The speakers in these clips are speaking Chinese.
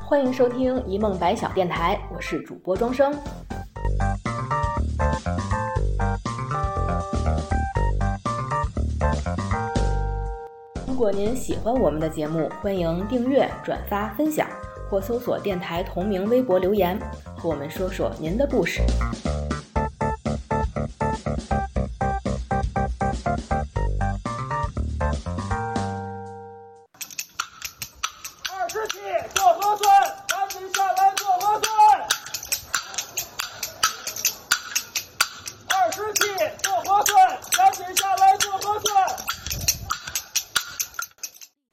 欢迎收听一梦百晓电台，我是主播庄生。如果您喜欢我们的节目，欢迎订阅、转发、分享，或搜索电台同名微博留言，和我们说说您的故事。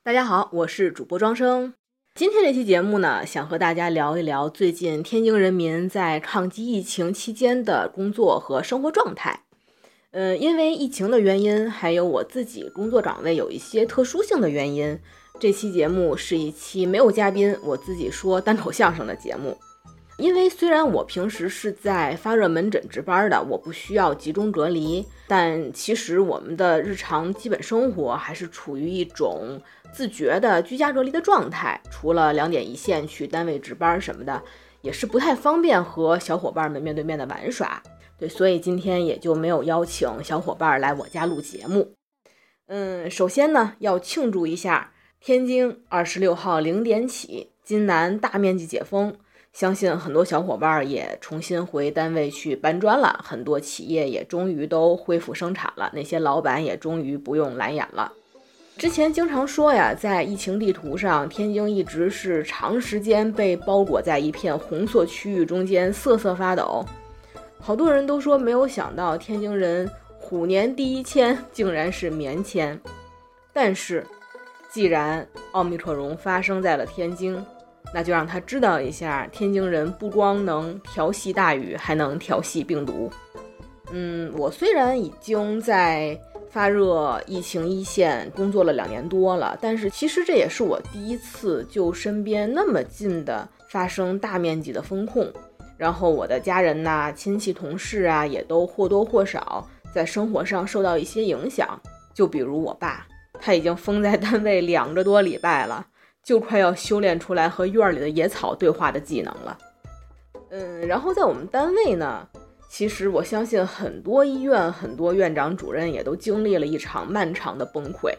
大家好，我是主播庄生。今天这期节目呢，想和大家聊一聊最近天津人民在抗击疫情期间的工作和生活状态。呃，因为疫情的原因，还有我自己工作岗位有一些特殊性的原因，这期节目是一期没有嘉宾，我自己说单口相声的节目。因为虽然我平时是在发热门诊值班的，我不需要集中隔离，但其实我们的日常基本生活还是处于一种自觉的居家隔离的状态。除了两点一线去单位值班什么的，也是不太方便和小伙伴们面对面的玩耍。对，所以今天也就没有邀请小伙伴来我家录节目。嗯，首先呢，要庆祝一下天津二十六号零点起，津南大面积解封。相信很多小伙伴也重新回单位去搬砖了，很多企业也终于都恢复生产了，那些老板也终于不用蓝眼了。之前经常说呀，在疫情地图上，天津一直是长时间被包裹在一片红色区域中间，瑟瑟发抖。好多人都说没有想到天津人虎年第一签竟然是棉签，但是既然奥密克戎发生在了天津。那就让他知道一下，天津人不光能调戏大雨，还能调戏病毒。嗯，我虽然已经在发热疫情一线工作了两年多了，但是其实这也是我第一次就身边那么近的发生大面积的封控。然后我的家人呐、亲戚、同事啊，也都或多或少在生活上受到一些影响。就比如我爸，他已经封在单位两个多礼拜了。就快要修炼出来和院里的野草对话的技能了。嗯，然后在我们单位呢，其实我相信很多医院、很多院长、主任也都经历了一场漫长的崩溃，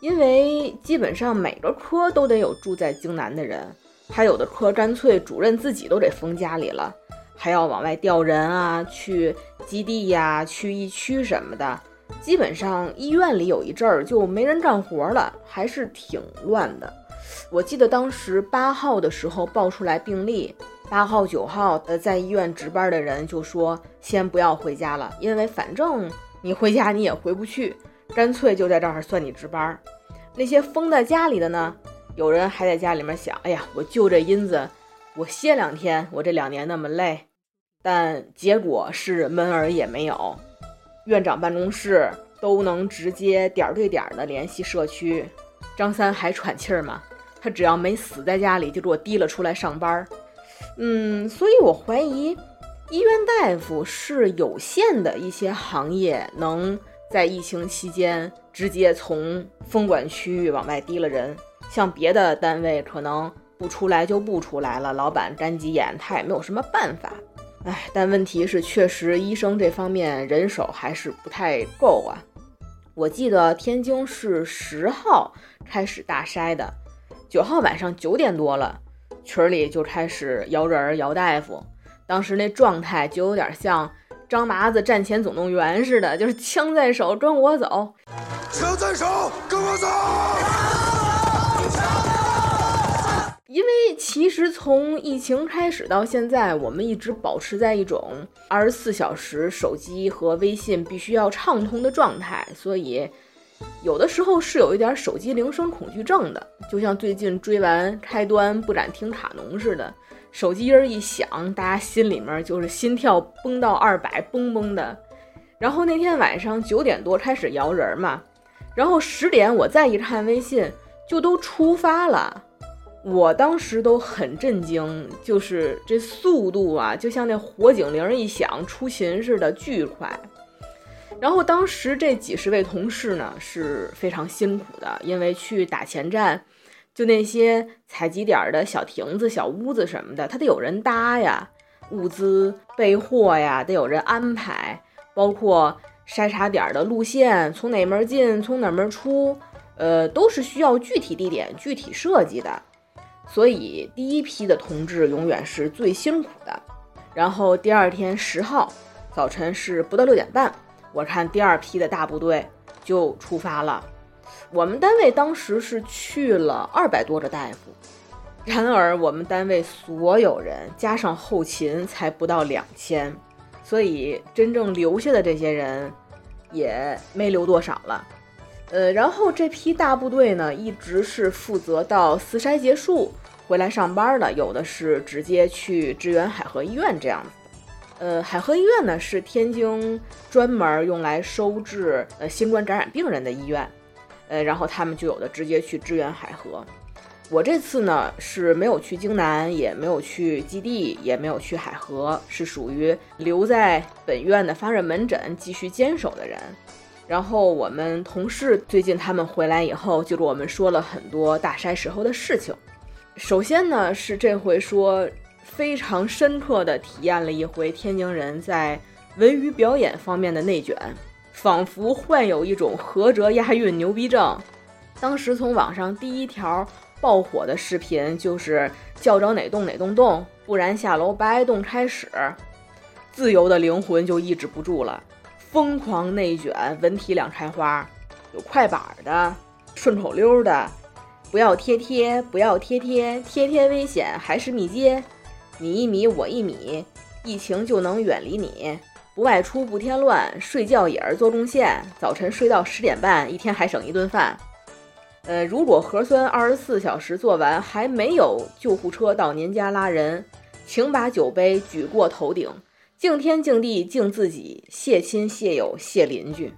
因为基本上每个科都得有住在京南的人，还有的科干脆主任自己都得封家里了，还要往外调人啊，去基地呀、去疫区什么的。基本上医院里有一阵儿就没人干活了，还是挺乱的。我记得当时八号的时候报出来病例，八号、九号呃在医院值班的人就说先不要回家了，因为反正你回家你也回不去，干脆就在这儿算你值班。那些封在家里的呢，有人还在家里面想，哎呀，我就这因子，我歇两天，我这两年那么累，但结果是门儿也没有，院长办公室都能直接点对点的联系社区，张三还喘气儿吗？他只要没死在家里，就给我提了出来上班儿。嗯，所以我怀疑，医院大夫是有限的一些行业能在疫情期间直接从封管区域往外提了人。像别的单位可能不出来就不出来了，老板干急眼，他也没有什么办法。哎，但问题是，确实医生这方面人手还是不太够啊。我记得天津是十号开始大筛的。九号晚上九点多了，群里就开始摇人摇大夫，当时那状态就有点像张麻子战前总动员似的，就是枪在手跟我走，枪在手跟我走。因为其实从疫情开始到现在，我们一直保持在一种二十四小时手机和微信必须要畅通的状态，所以。有的时候是有一点手机铃声恐惧症的，就像最近追完开端不敢听卡农似的，手机音儿一响，大家心里面就是心跳崩到二百，嘣嘣的。然后那天晚上九点多开始摇人嘛，然后十点我再一看微信，就都出发了。我当时都很震惊，就是这速度啊，就像那火警铃一响出勤似的，巨快。然后当时这几十位同事呢是非常辛苦的，因为去打前站，就那些采集点的小亭子、小屋子什么的，它得有人搭呀，物资备货呀，得有人安排，包括筛查点的路线，从哪门进，从哪门出，呃，都是需要具体地点、具体设计的。所以第一批的同志永远是最辛苦的。然后第二天十号早晨是不到六点半，我看第二批的大部队就出发了。我们单位当时是去了二百多个大夫，然而我们单位所有人加上后勤才不到两千，所以真正留下的这些人也没留多少了。呃，然后这批大部队呢，一直是负责到四筛结束回来上班的，有的是直接去支援海河医院这样子。呃，海河医院呢是天津专门用来收治呃新冠感染病人的医院。呃，然后他们就有的直接去支援海河。我这次呢是没有去京南，也没有去基地，也没有去海河，是属于留在本院的发热门诊继续坚守的人。然后我们同事最近他们回来以后，就给我们说了很多大筛时候的事情。首先呢是这回说非常深刻的体验了一回天津人在文娱表演方面的内卷。仿佛患有一种合辙押韵牛逼症。当时从网上第一条爆火的视频就是叫着哪栋哪栋栋，不然下楼把挨冻开始。自由的灵魂就抑制不住了，疯狂内卷，文体两开花，有快板的，顺口溜的，不要贴贴，不要贴贴，贴贴危险还是密接，你一米我一米，疫情就能远离你。不外出不添乱，睡觉也是做贡献。早晨睡到十点半，一天还省一顿饭。呃，如果核酸二十四小时做完还没有救护车到您家拉人，请把酒杯举过头顶，敬天敬地敬自己，谢亲谢友谢邻居。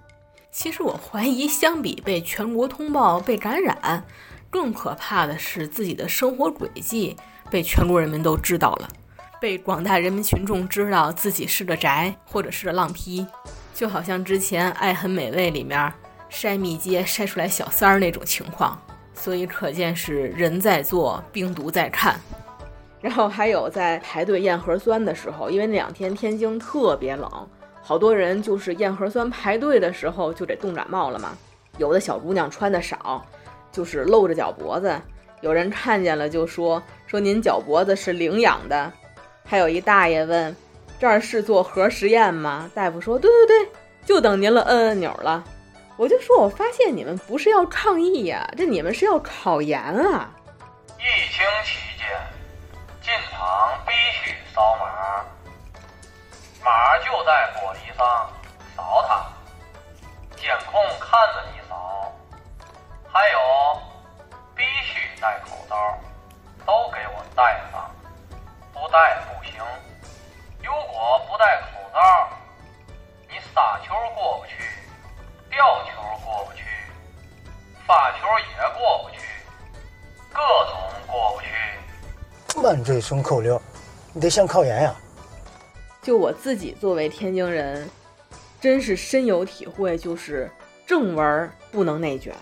其实我怀疑，相比被全国通报被感染，更可怕的是自己的生活轨迹被全国人民都知道了。被广大人民群众知道自己是个宅或者是个浪批，就好像之前《爱很美味》里面筛密接筛出来小三儿那种情况，所以可见是人在做，病毒在看。然后还有在排队验核酸的时候，因为那两天天津特别冷，好多人就是验核酸排队的时候就得冻感冒了嘛。有的小姑娘穿的少，就是露着脚脖子，有人看见了就说说您脚脖子是领养的。还有一大爷问：“这儿是做核实验吗？”大夫说：“对对对，就等您了，摁按钮了。”我就说：“我发现你们不是要抗议呀，这你们是要考研啊！”疫情期间进场必须扫码，码就在玻璃上，扫它，监控看着你扫。还有，戴口罩，都给我戴上，不戴不行。如果不戴口罩，你杀球过不去，吊球过不去，发球也过不去，各种过不去。满嘴顺口溜，你得像考研呀！就我自己作为天津人，真是深有体会，就是正文不能内卷，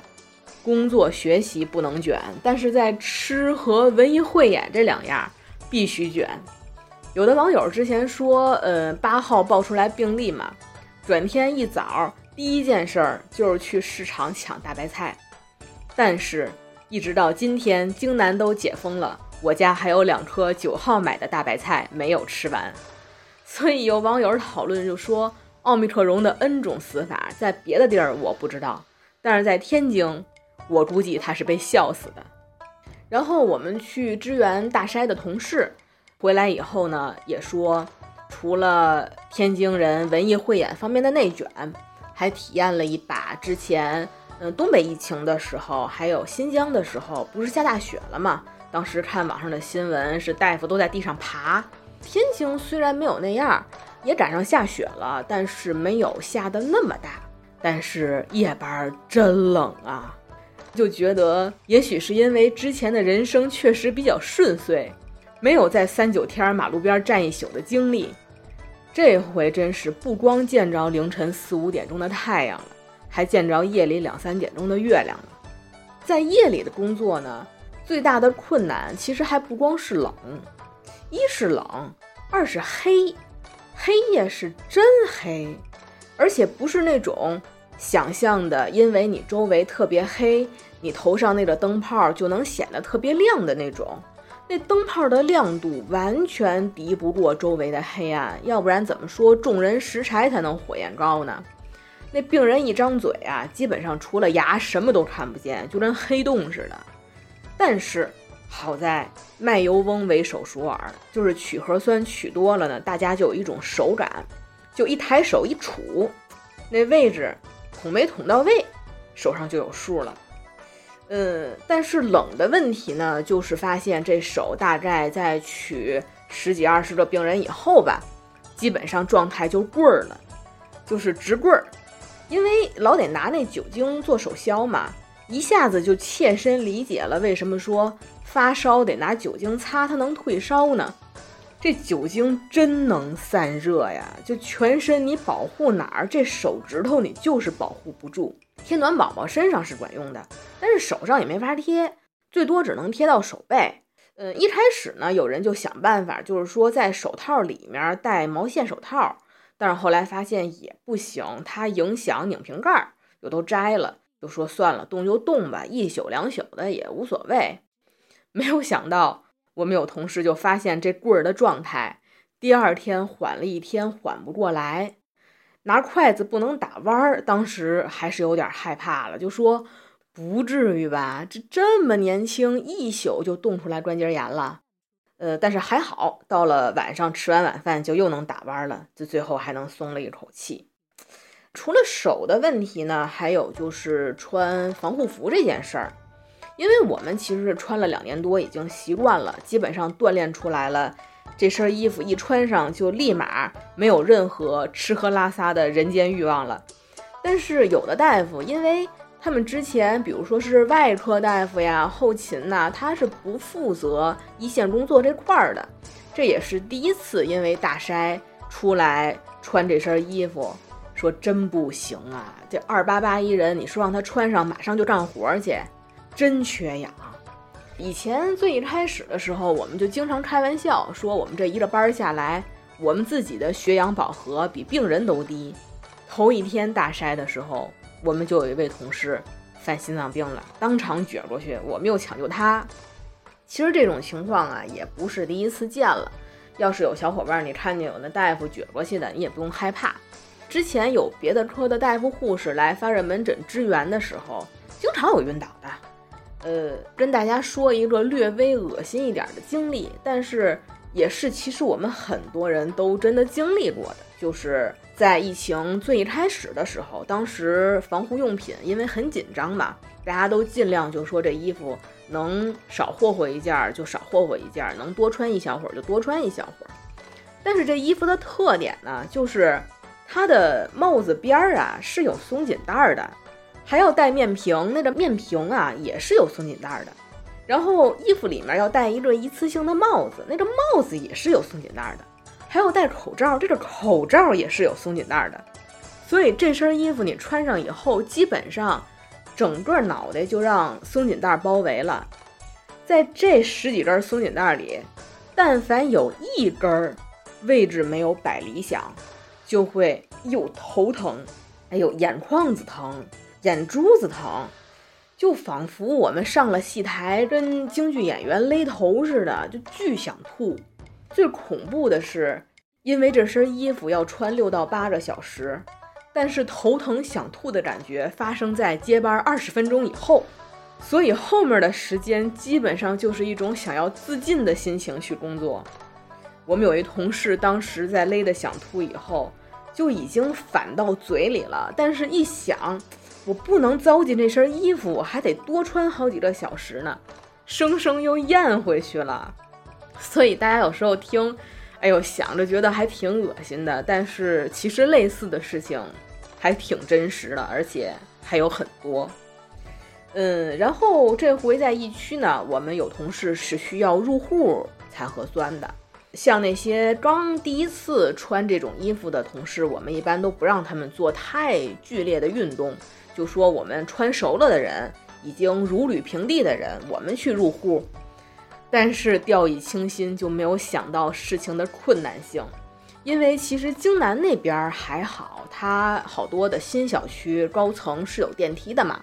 工作学习不能卷，但是在吃和文艺汇演这两样必须卷。有的网友之前说，呃，八号爆出来病例嘛，转天一早第一件事儿就是去市场抢大白菜，但是，一直到今天京南都解封了，我家还有两颗九号买的大白菜没有吃完，所以有网友讨论就说，奥密克戎的 N 种死法在别的地儿我不知道，但是在天津，我估计他是被笑死的。然后我们去支援大筛的同事。回来以后呢，也说除了天津人文艺汇演方面的内卷，还体验了一把之前嗯东北疫情的时候，还有新疆的时候，不是下大雪了吗？当时看网上的新闻是大夫都在地上爬。天津虽然没有那样，也赶上下雪了，但是没有下的那么大。但是夜班真冷啊，就觉得也许是因为之前的人生确实比较顺遂。没有在三九天马路边站一宿的经历，这回真是不光见着凌晨四五点钟的太阳了，还见着夜里两三点钟的月亮了。在夜里的工作呢，最大的困难其实还不光是冷，一是冷，二是黑，黑夜是真黑，而且不是那种想象的，因为你周围特别黑，你头上那个灯泡就能显得特别亮的那种。那灯泡的亮度完全敌不过周围的黑暗，要不然怎么说众人拾柴才能火焰高呢？那病人一张嘴啊，基本上除了牙什么都看不见，就跟黑洞似的。但是好在卖油翁为手熟耳，就是取核酸取多了呢，大家就有一种手感，就一抬手一杵，那位置捅没捅到位，手上就有数了。嗯，但是冷的问题呢，就是发现这手大概在取十几二十个病人以后吧，基本上状态就棍儿了，就是直棍儿，因为老得拿那酒精做手消嘛，一下子就切身理解了为什么说发烧得拿酒精擦它能退烧呢？这酒精真能散热呀，就全身你保护哪儿，这手指头你就是保护不住。贴暖宝宝身上是管用的，但是手上也没法贴，最多只能贴到手背。嗯，一开始呢，有人就想办法，就是说在手套里面戴毛线手套，但是后来发现也不行，它影响拧瓶盖，又都摘了，就说算了，冻就冻吧，一宿两宿的也无所谓。没有想到，我们有同事就发现这棍儿的状态，第二天缓了一天，缓不过来。拿筷子不能打弯儿，当时还是有点害怕了，就说不至于吧，这这么年轻，一宿就冻出来关节炎了。呃，但是还好，到了晚上吃完晚饭就又能打弯了，就最后还能松了一口气。除了手的问题呢，还有就是穿防护服这件事儿，因为我们其实是穿了两年多，已经习惯了，基本上锻炼出来了。这身衣服一穿上，就立马没有任何吃喝拉撒的人间欲望了。但是有的大夫，因为他们之前，比如说是外科大夫呀、后勤呐，他是不负责一线工作这块儿的。这也是第一次，因为大筛出来穿这身衣服，说真不行啊！这二八八一人，你说让他穿上，马上就干活去，真缺氧。以前最一开始的时候，我们就经常开玩笑说，我们这一个班下来，我们自己的血氧饱和比病人都低。头一天大筛的时候，我们就有一位同事犯心脏病了，当场撅过去，我们又抢救他。其实这种情况啊，也不是第一次见了。要是有小伙伴你看见有那大夫撅过去的，你也不用害怕。之前有别的科的大夫护士来发热门诊支援的时候，经常有晕倒的。呃，跟大家说一个略微恶心一点的经历，但是也是其实我们很多人都真的经历过的，就是在疫情最开始的时候，当时防护用品因为很紧张嘛，大家都尽量就说这衣服能少霍霍一件儿就少霍霍一件儿，能多穿一小会儿就多穿一小会儿。但是这衣服的特点呢，就是它的帽子边儿啊是有松紧带的。还要带面屏，那个面屏啊也是有松紧带的。然后衣服里面要戴一个一次性的帽子，那个帽子也是有松紧带的。还要戴口罩，这个口罩也是有松紧带的。所以这身衣服你穿上以后，基本上整个脑袋就让松紧带包围了。在这十几根松紧带里，但凡有一根位置没有摆理想，就会又头疼，哎呦眼眶子疼。眼珠子疼，就仿佛我们上了戏台，跟京剧演员勒头似的，就巨想吐。最恐怖的是，因为这身衣服要穿六到八个小时，但是头疼想吐的感觉发生在接班二十分钟以后，所以后面的时间基本上就是一种想要自尽的心情去工作。我们有一同事当时在勒的想吐以后，就已经反到嘴里了，但是一想。我不能糟践这身衣服，我还得多穿好几个小时呢，生生又咽回去了。所以大家有时候听，哎呦，想着觉得还挺恶心的，但是其实类似的事情还挺真实的，而且还有很多。嗯，然后这回在疫区呢，我们有同事是需要入户才核酸的，像那些刚第一次穿这种衣服的同事，我们一般都不让他们做太剧烈的运动。就说我们穿熟了的人，已经如履平地的人，我们去入户。但是掉以轻心，就没有想到事情的困难性。因为其实京南那边还好，它好多的新小区高层是有电梯的嘛。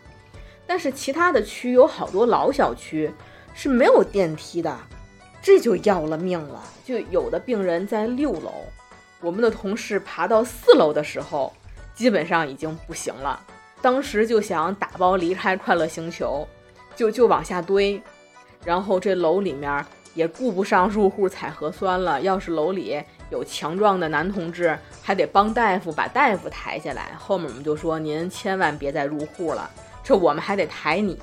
但是其他的区有好多老小区是没有电梯的，这就要了命了。就有的病人在六楼，我们的同事爬到四楼的时候，基本上已经不行了。当时就想打包离开快乐星球，就就往下堆。然后这楼里面也顾不上入户采核酸了。要是楼里有强壮的男同志，还得帮大夫把大夫抬下来。后面我们就说您千万别再入户了，这我们还得抬你，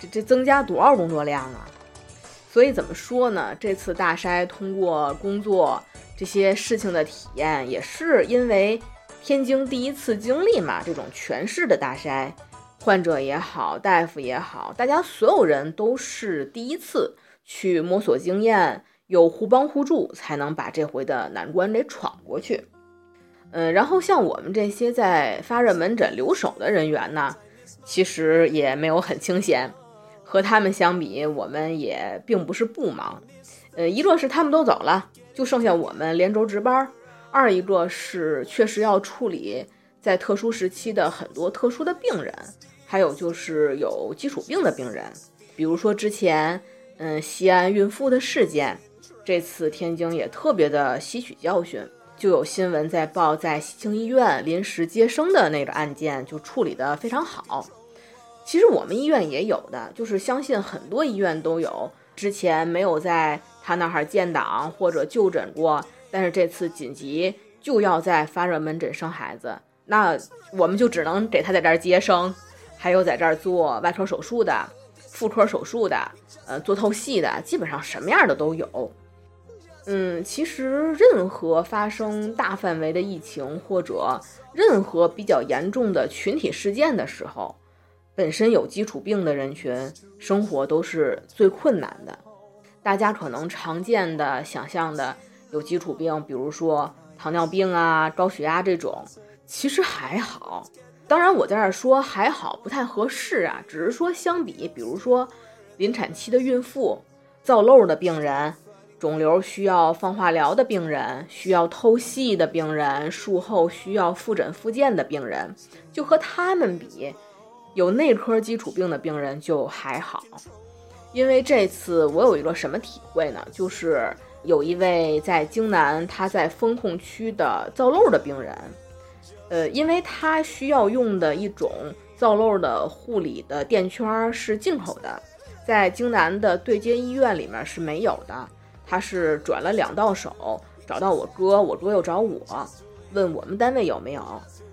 这这增加多少工作量啊？所以怎么说呢？这次大筛通过工作这些事情的体验，也是因为天津第一次经历嘛，这种全市的大筛。患者也好，大夫也好，大家所有人都是第一次去摸索经验，有互帮互助，才能把这回的难关给闯过去。嗯，然后像我们这些在发热门诊留守的人员呢，其实也没有很清闲，和他们相比，我们也并不是不忙。呃，一个是他们都走了，就剩下我们连轴值班；二一个是确实要处理在特殊时期的很多特殊的病人。还有就是有基础病的病人，比如说之前，嗯，西安孕妇的事件，这次天津也特别的吸取教训，就有新闻在报，在西青医院临时接生的那个案件就处理的非常好。其实我们医院也有的，就是相信很多医院都有，之前没有在他那儿建档或者就诊过，但是这次紧急就要在发热门诊生孩子，那我们就只能给他在这儿接生。还有在这儿做外科手术的、妇科手术的、呃做透析的，基本上什么样的都有。嗯，其实任何发生大范围的疫情或者任何比较严重的群体事件的时候，本身有基础病的人群生活都是最困难的。大家可能常见的想象的有基础病，比如说糖尿病啊、高血压这种，其实还好。当然，我在这儿说还好，不太合适啊。只是说相比，比如说临产期的孕妇、造瘘的病人、肿瘤需要放化疗的病人、需要透析的病人、术后需要复诊复健的病人，就和他们比，有内科基础病的病人就还好。因为这次我有一个什么体会呢？就是有一位在京南，他在风控区的造瘘的病人。呃，因为他需要用的一种造瘘的护理的垫圈是进口的，在京南的对接医院里面是没有的。他是转了两道手，找到我哥，我哥又找我，问我们单位有没有。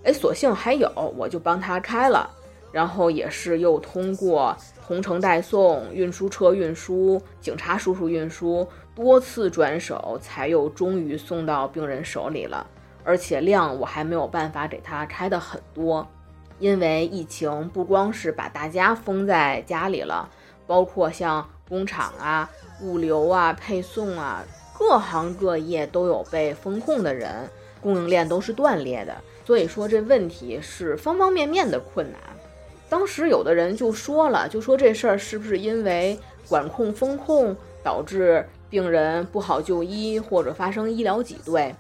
哎，所幸还有，我就帮他开了。然后也是又通过同城代送、运输车运输、警察叔叔运输多次转手，才又终于送到病人手里了。而且量我还没有办法给他开的很多，因为疫情不光是把大家封在家里了，包括像工厂啊、物流啊、配送啊，各行各业都有被封控的人，供应链都是断裂的。所以说这问题是方方面面的困难。当时有的人就说了，就说这事儿是不是因为管控封控导致病人不好就医，或者发生医疗挤兑？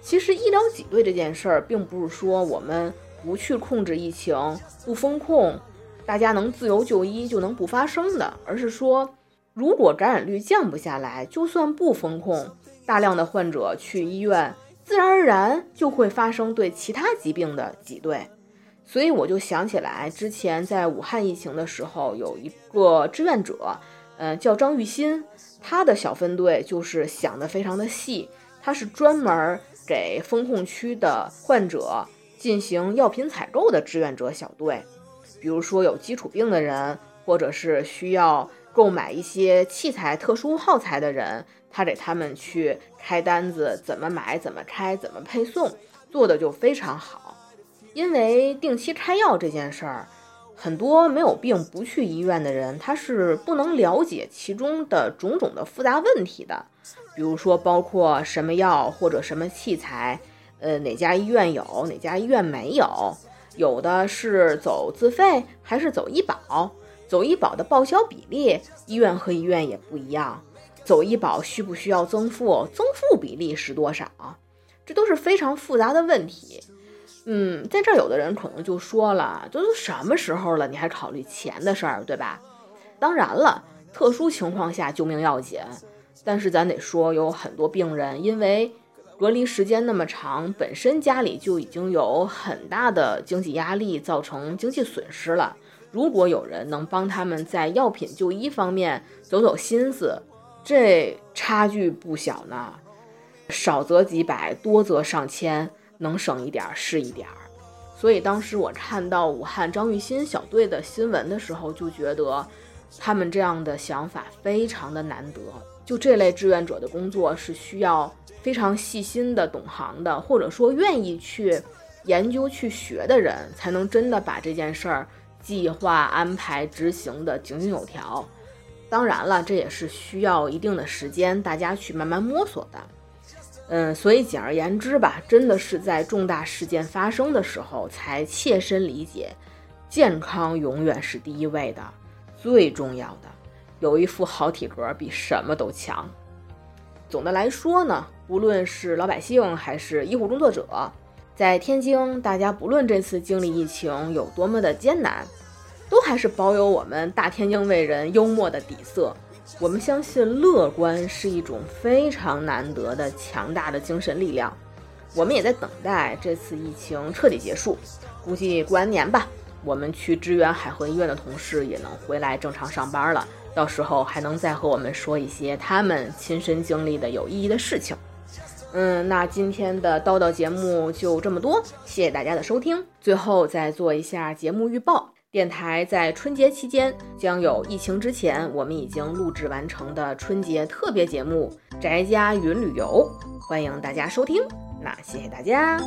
其实医疗挤兑这件事儿，并不是说我们不去控制疫情、不封控，大家能自由就医就能不发生的，而是说，如果感染率降不下来，就算不封控，大量的患者去医院，自然而然就会发生对其他疾病的挤兑。所以我就想起来，之前在武汉疫情的时候，有一个志愿者，嗯，叫张玉新，他的小分队就是想的非常的细，他是专门。给封控区的患者进行药品采购的志愿者小队，比如说有基础病的人，或者是需要购买一些器材、特殊耗材的人，他给他们去开单子，怎么买、怎么开、怎么配送，做的就非常好。因为定期开药这件事儿，很多没有病不去医院的人，他是不能了解其中的种种的复杂问题的。比如说，包括什么药或者什么器材，呃，哪家医院有，哪家医院没有？有的是走自费还是走医保？走医保的报销比例，医院和医院也不一样。走医保需不需要增负？增负比例是多少？这都是非常复杂的问题。嗯，在这儿有的人可能就说了，都都什么时候了，你还考虑钱的事儿，对吧？当然了，特殊情况下救命要紧。但是咱得说，有很多病人因为隔离时间那么长，本身家里就已经有很大的经济压力，造成经济损失了。如果有人能帮他们在药品就医方面走走心思，这差距不小呢。少则几百，多则上千，能省一点是一点儿。所以当时我看到武汉张玉新小队的新闻的时候，就觉得他们这样的想法非常的难得。就这类志愿者的工作是需要非常细心的、懂行的，或者说愿意去研究、去学的人，才能真的把这件事儿计划、安排、执行的井井有条。当然了，这也是需要一定的时间，大家去慢慢摸索的。嗯，所以简而言之吧，真的是在重大事件发生的时候，才切身理解，健康永远是第一位的，最重要的，有一副好体格比什么都强。总的来说呢，无论是老百姓还是医护工作者，在天津，大家不论这次经历疫情有多么的艰难，都还是保有我们大天津卫人幽默的底色。我们相信乐观是一种非常难得的强大的精神力量。我们也在等待这次疫情彻底结束，估计过完年吧，我们去支援海河医院的同事也能回来正常上班了。到时候还能再和我们说一些他们亲身经历的有意义的事情。嗯，那今天的叨叨节目就这么多，谢谢大家的收听。最后再做一下节目预报。电台在春节期间将有疫情之前我们已经录制完成的春节特别节目《宅家云旅游》，欢迎大家收听。那谢谢大家。